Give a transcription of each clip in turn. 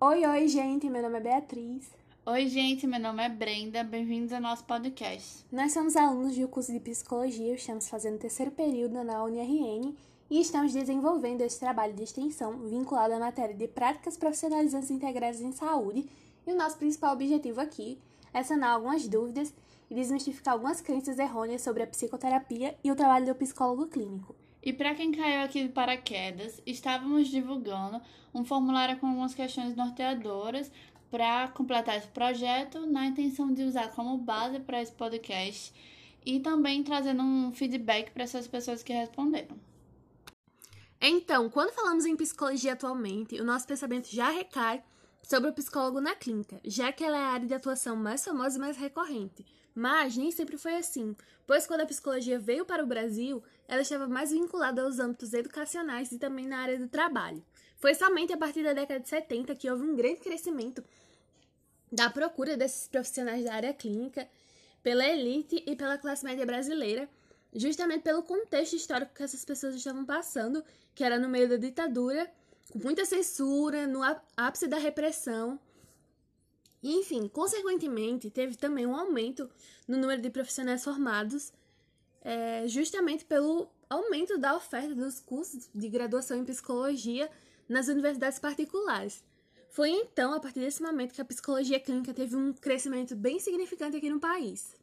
Oi, oi, gente, meu nome é Beatriz. Oi, gente, meu nome é Brenda, bem-vindos ao nosso podcast. Nós somos alunos do curso de Psicologia, estamos fazendo o terceiro período na UniRN e estamos desenvolvendo esse trabalho de extensão vinculado à matéria de práticas profissionalizantes integradas em saúde e o nosso principal objetivo aqui é sanar algumas dúvidas e desmistificar algumas crenças errôneas sobre a psicoterapia e o trabalho do psicólogo clínico. E para quem caiu aqui de paraquedas, estávamos divulgando um formulário com algumas questões norteadoras para completar esse projeto, na intenção de usar como base para esse podcast e também trazendo um feedback para essas pessoas que responderam. Então, quando falamos em psicologia atualmente, o nosso pensamento já recai sobre o psicólogo na clínica, já que ela é a área de atuação mais famosa e mais recorrente. Mas nem sempre foi assim, pois quando a psicologia veio para o Brasil, ela estava mais vinculada aos âmbitos educacionais e também na área do trabalho. Foi somente a partir da década de 70 que houve um grande crescimento da procura desses profissionais da área clínica pela elite e pela classe média brasileira, justamente pelo contexto histórico que essas pessoas estavam passando, que era no meio da ditadura, com muita censura, no ápice da repressão. Enfim, consequentemente, teve também um aumento no número de profissionais formados, é, justamente pelo aumento da oferta dos cursos de graduação em psicologia nas universidades particulares. Foi então, a partir desse momento, que a psicologia clínica teve um crescimento bem significante aqui no país.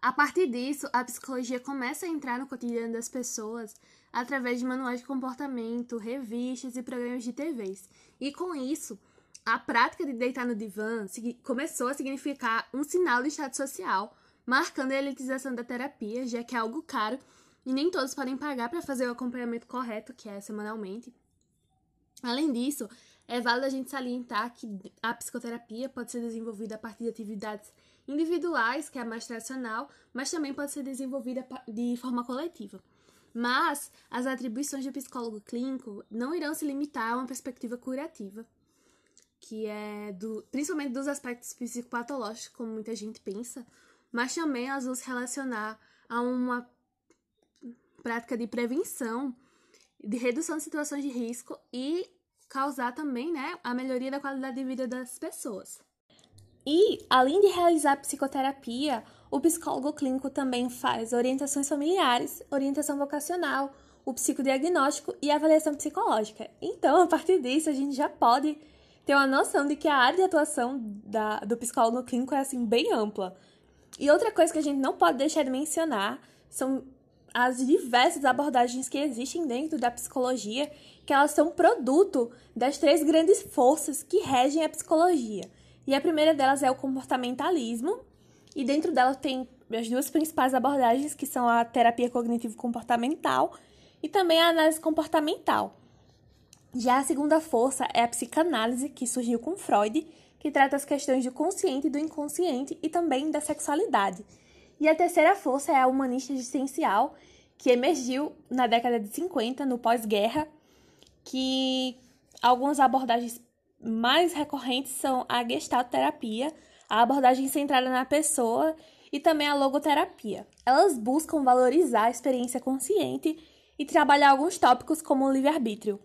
A partir disso, a psicologia começa a entrar no cotidiano das pessoas através de manuais de comportamento, revistas e programas de TVs. E com isso, a prática de deitar no divã começou a significar um sinal de estado social, marcando a elitização da terapia, já que é algo caro e nem todos podem pagar para fazer o acompanhamento correto, que é semanalmente. Além disso, é válido a gente salientar que a psicoterapia pode ser desenvolvida a partir de atividades individuais, que é a mais tradicional, mas também pode ser desenvolvida de forma coletiva. Mas as atribuições do psicólogo clínico não irão se limitar a uma perspectiva curativa, que é do, principalmente dos aspectos psicopatológicos, como muita gente pensa, mas também elas vão se relacionar a uma prática de prevenção, de redução de situações de risco e causar também, né, a melhoria da qualidade de vida das pessoas. E, além de realizar psicoterapia, o psicólogo clínico também faz orientações familiares, orientação vocacional, o psicodiagnóstico e avaliação psicológica. Então, a partir disso, a gente já pode ter uma noção de que a área de atuação da, do psicólogo clínico é assim bem ampla. E outra coisa que a gente não pode deixar de mencionar são as diversas abordagens que existem dentro da psicologia, que elas são produto das três grandes forças que regem a psicologia. E a primeira delas é o comportamentalismo, e dentro dela tem as duas principais abordagens, que são a terapia cognitivo-comportamental e também a análise comportamental. Já a segunda força é a psicanálise, que surgiu com Freud, que trata as questões do consciente e do inconsciente e também da sexualidade. E a terceira força é a humanista existencial, que emergiu na década de 50, no pós-guerra, que algumas abordagens mais recorrentes são a gestalterapia, a abordagem centrada na pessoa e também a logoterapia. Elas buscam valorizar a experiência consciente e trabalhar alguns tópicos como o livre-arbítrio.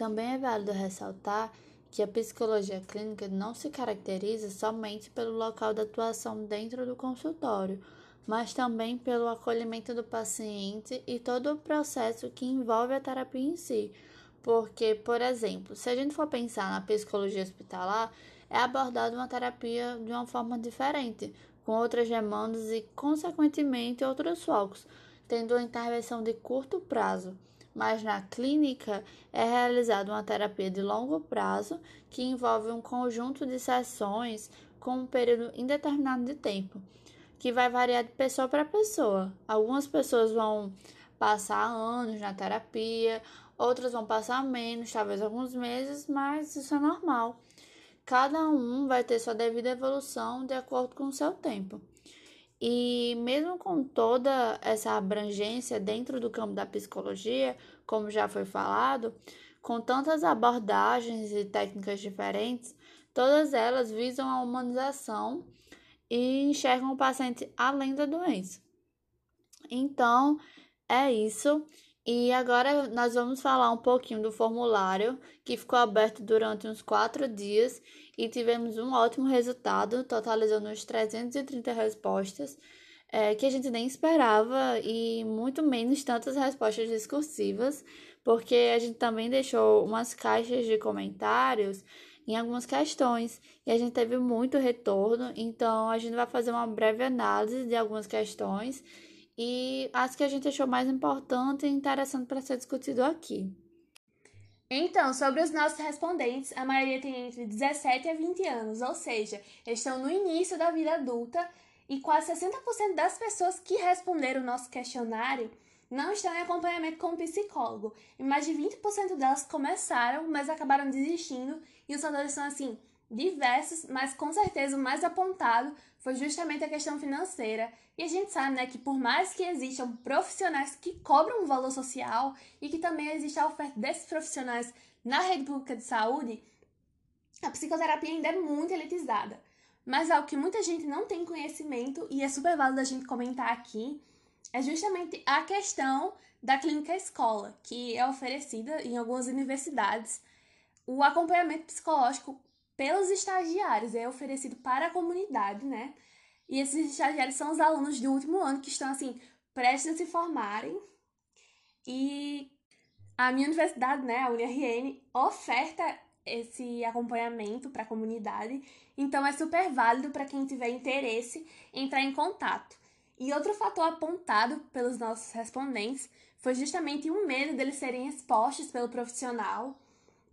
Também é válido ressaltar que a psicologia clínica não se caracteriza somente pelo local de atuação dentro do consultório, mas também pelo acolhimento do paciente e todo o processo que envolve a terapia em si. Porque, por exemplo, se a gente for pensar na psicologia hospitalar, é abordada uma terapia de uma forma diferente, com outras demandas e, consequentemente, outros focos, tendo uma intervenção de curto prazo mas na clínica é realizada uma terapia de longo prazo que envolve um conjunto de sessões com um período indeterminado de tempo, que vai variar de pessoa para pessoa. Algumas pessoas vão passar anos na terapia, outras vão passar menos, talvez alguns meses, mas isso é normal. Cada um vai ter sua devida evolução de acordo com o seu tempo. E mesmo com toda essa abrangência dentro do campo da psicologia, como já foi falado, com tantas abordagens e técnicas diferentes, todas elas visam a humanização e enxergam o paciente além da doença. Então, é isso. E agora nós vamos falar um pouquinho do formulário que ficou aberto durante uns quatro dias e tivemos um ótimo resultado, totalizando uns 330 respostas, é, que a gente nem esperava e muito menos tantas respostas discursivas, porque a gente também deixou umas caixas de comentários em algumas questões e a gente teve muito retorno, então a gente vai fazer uma breve análise de algumas questões e as que a gente achou mais importante e interessante para ser discutido aqui. Então, sobre os nossos respondentes, a maioria tem entre 17 a 20 anos, ou seja, estão no início da vida adulta e quase 60% das pessoas que responderam o nosso questionário não estão em acompanhamento com um psicólogo. E mais de 20% delas começaram, mas acabaram desistindo, e os fatores são assim diversos, mas com certeza o mais apontado foi justamente a questão financeira. E a gente sabe, né, que por mais que existam profissionais que cobram um valor social e que também existe a oferta desses profissionais na rede pública de saúde, a psicoterapia ainda é muito elitizada. Mas algo que muita gente não tem conhecimento e é super válido a gente comentar aqui é justamente a questão da clínica escola, que é oferecida em algumas universidades. O acompanhamento psicológico pelos estagiários, é oferecido para a comunidade, né? E esses estagiários são os alunos do último ano que estão, assim, prestes a se formarem. E a minha universidade, né, a UniRN, oferta esse acompanhamento para a comunidade. Então é super válido para quem tiver interesse entrar em contato. E outro fator apontado pelos nossos respondentes foi justamente o medo deles serem expostos pelo profissional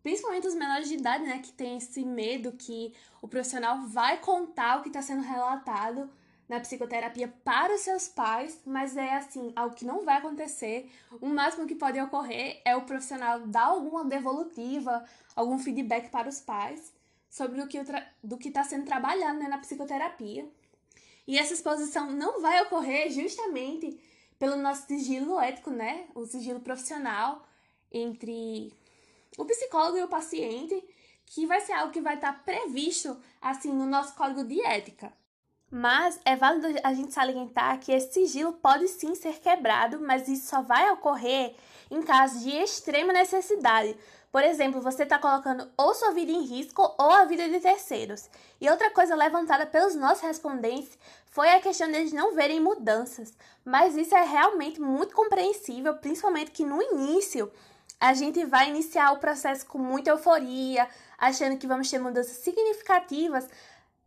principalmente os menores de idade, né, que tem esse medo que o profissional vai contar o que está sendo relatado na psicoterapia para os seus pais, mas é assim, algo que não vai acontecer. O máximo que pode ocorrer é o profissional dar alguma devolutiva, algum feedback para os pais sobre o que do que está sendo trabalhado né, na psicoterapia. E essa exposição não vai ocorrer justamente pelo nosso sigilo ético, né? O sigilo profissional entre o psicólogo e o paciente, que vai ser algo que vai estar previsto assim no nosso código de ética. Mas é válido a gente salientar que esse sigilo pode sim ser quebrado, mas isso só vai ocorrer em caso de extrema necessidade. Por exemplo, você está colocando ou sua vida em risco ou a vida de terceiros. E outra coisa levantada pelos nossos respondentes foi a questão deles não verem mudanças. Mas isso é realmente muito compreensível, principalmente que no início a gente vai iniciar o processo com muita euforia, achando que vamos ter mudanças significativas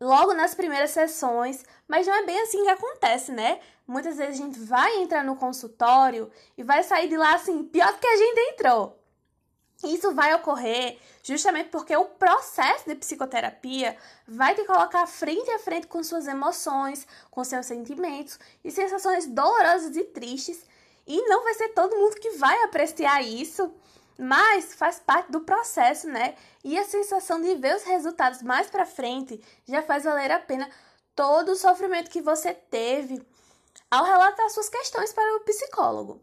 logo nas primeiras sessões, mas não é bem assim que acontece, né? Muitas vezes a gente vai entrar no consultório e vai sair de lá assim, pior do que a gente entrou. Isso vai ocorrer justamente porque o processo de psicoterapia vai te colocar frente a frente com suas emoções, com seus sentimentos e sensações dolorosas e tristes e não vai ser todo mundo que vai apreciar isso, mas faz parte do processo, né? E a sensação de ver os resultados mais para frente já faz valer a pena todo o sofrimento que você teve ao relatar suas questões para o psicólogo.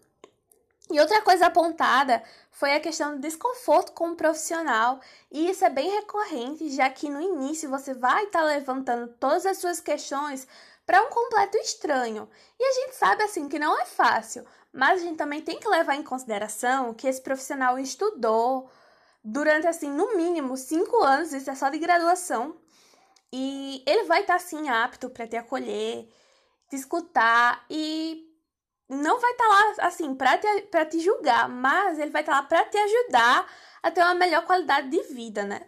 E outra coisa apontada foi a questão do desconforto com o profissional, e isso é bem recorrente, já que no início você vai estar tá levantando todas as suas questões para um completo estranho. E a gente sabe assim que não é fácil, mas a gente também tem que levar em consideração que esse profissional estudou durante assim, no mínimo, cinco anos, isso é só de graduação. E ele vai estar assim apto para te acolher, te escutar e não vai estar lá assim para te, pra te julgar, mas ele vai estar lá para te ajudar a ter uma melhor qualidade de vida, né?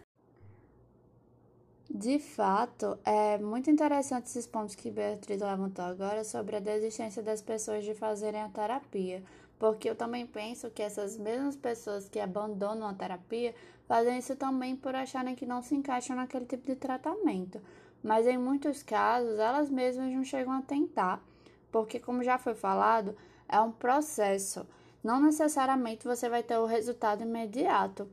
De fato, é muito interessante esses pontos que Beatriz levantou agora sobre a desistência das pessoas de fazerem a terapia, porque eu também penso que essas mesmas pessoas que abandonam a terapia fazem isso também por acharem que não se encaixam naquele tipo de tratamento. Mas em muitos casos, elas mesmas não chegam a tentar, porque, como já foi falado, é um processo. Não necessariamente você vai ter o resultado imediato.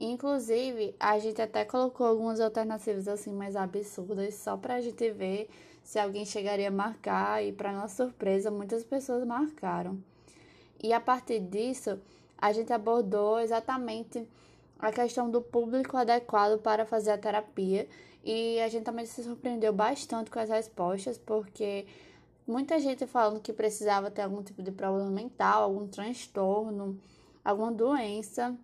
Inclusive, a gente até colocou algumas alternativas assim mais absurdas só para a gente ver se alguém chegaria a marcar e para nossa surpresa, muitas pessoas marcaram. E a partir disso, a gente abordou exatamente a questão do público adequado para fazer a terapia e a gente também se surpreendeu bastante com as respostas, porque muita gente falando que precisava ter algum tipo de problema mental, algum transtorno, alguma doença.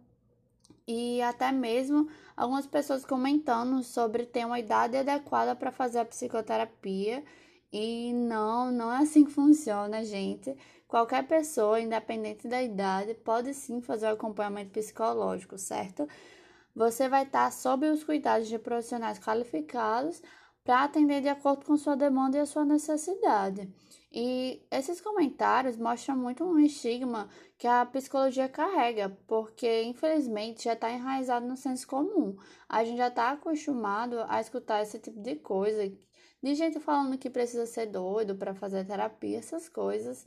E até mesmo algumas pessoas comentando sobre ter uma idade adequada para fazer a psicoterapia. E não, não é assim que funciona, gente. Qualquer pessoa, independente da idade, pode sim fazer o acompanhamento psicológico, certo? Você vai estar sob os cuidados de profissionais qualificados para atender de acordo com sua demanda e a sua necessidade. E esses comentários mostram muito um estigma que a psicologia carrega, porque infelizmente já está enraizado no senso comum. A gente já está acostumado a escutar esse tipo de coisa, de gente falando que precisa ser doido para fazer terapia, essas coisas.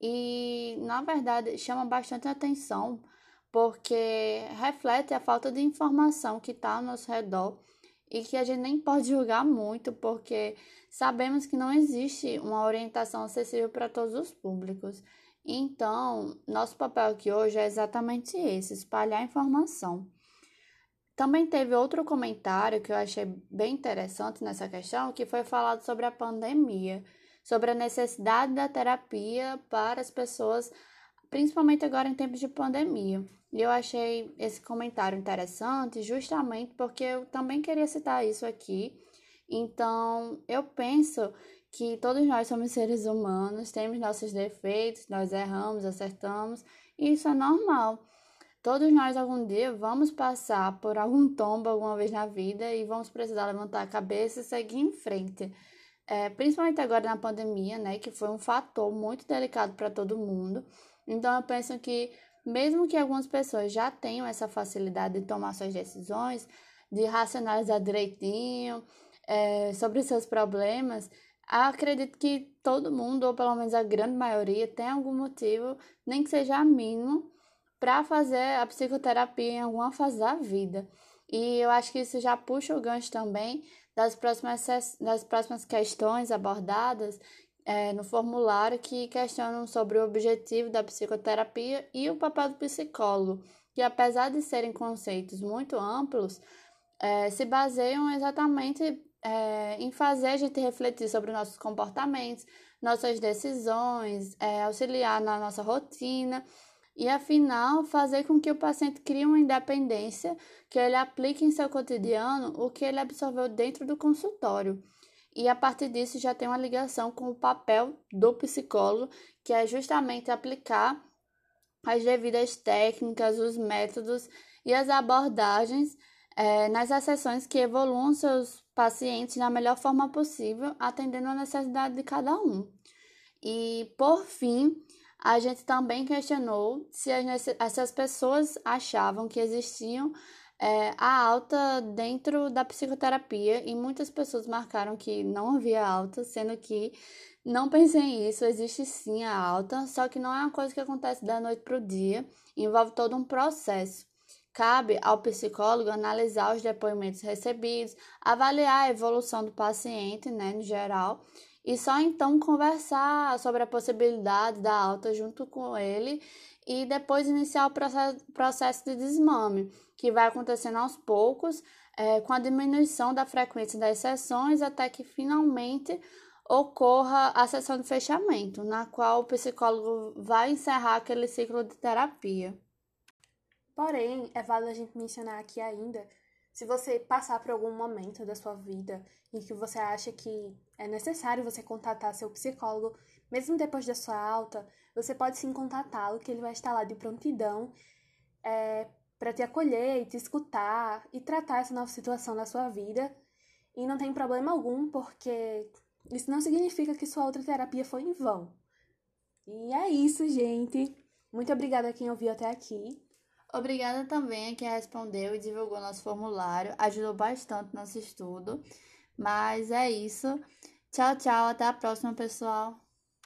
E na verdade chama bastante atenção, porque reflete a falta de informação que está ao nosso redor e que a gente nem pode julgar muito, porque sabemos que não existe uma orientação acessível para todos os públicos. Então, nosso papel aqui hoje é exatamente esse: espalhar informação. Também teve outro comentário que eu achei bem interessante nessa questão, que foi falado sobre a pandemia, sobre a necessidade da terapia para as pessoas, principalmente agora em tempos de pandemia. E eu achei esse comentário interessante justamente porque eu também queria citar isso aqui. Então, eu penso que todos nós somos seres humanos, temos nossos defeitos, nós erramos, acertamos, e isso é normal. Todos nós algum dia vamos passar por algum tombo alguma vez na vida e vamos precisar levantar a cabeça e seguir em frente. É, principalmente agora na pandemia, né, que foi um fator muito delicado para todo mundo. Então eu penso que mesmo que algumas pessoas já tenham essa facilidade de tomar suas decisões, de racionalizar direitinho é, sobre seus problemas, acredito que todo mundo, ou pelo menos a grande maioria, tem algum motivo, nem que seja mínimo, para fazer a psicoterapia em alguma fase da vida. E eu acho que isso já puxa o gancho também das próximas, das próximas questões abordadas, é, no formulário que questionam sobre o objetivo da psicoterapia e o papel do psicólogo, que apesar de serem conceitos muito amplos, é, se baseiam exatamente é, em fazer a gente refletir sobre nossos comportamentos, nossas decisões, é, auxiliar na nossa rotina e, afinal, fazer com que o paciente crie uma independência que ele aplique em seu cotidiano o que ele absorveu dentro do consultório e a partir disso já tem uma ligação com o papel do psicólogo, que é justamente aplicar as devidas técnicas, os métodos e as abordagens é, nas sessões que evoluam seus pacientes da melhor forma possível, atendendo a necessidade de cada um. E, por fim, a gente também questionou se as, se as pessoas achavam que existiam é, a alta dentro da psicoterapia e muitas pessoas marcaram que não havia alta, sendo que não pensei nisso, existe sim a alta, só que não é uma coisa que acontece da noite para o dia, envolve todo um processo. Cabe ao psicólogo analisar os depoimentos recebidos, avaliar a evolução do paciente, né, no geral, e só então conversar sobre a possibilidade da alta junto com ele e depois iniciar o processo, processo de desmame, que vai acontecendo aos poucos, é, com a diminuição da frequência das sessões, até que finalmente ocorra a sessão de fechamento, na qual o psicólogo vai encerrar aquele ciclo de terapia. Porém, é válido a gente mencionar aqui ainda, se você passar por algum momento da sua vida em que você acha que é necessário você contatar seu psicólogo, mesmo depois da sua alta, você pode sim contatá-lo, que ele vai estar lá de prontidão é, para te acolher e te escutar e tratar essa nova situação da sua vida. E não tem problema algum, porque isso não significa que sua outra terapia foi em vão. E é isso, gente. Muito obrigada a quem ouviu até aqui. Obrigada também a quem respondeu e divulgou nosso formulário. Ajudou bastante nosso estudo. Mas é isso. Tchau, tchau. Até a próxima, pessoal.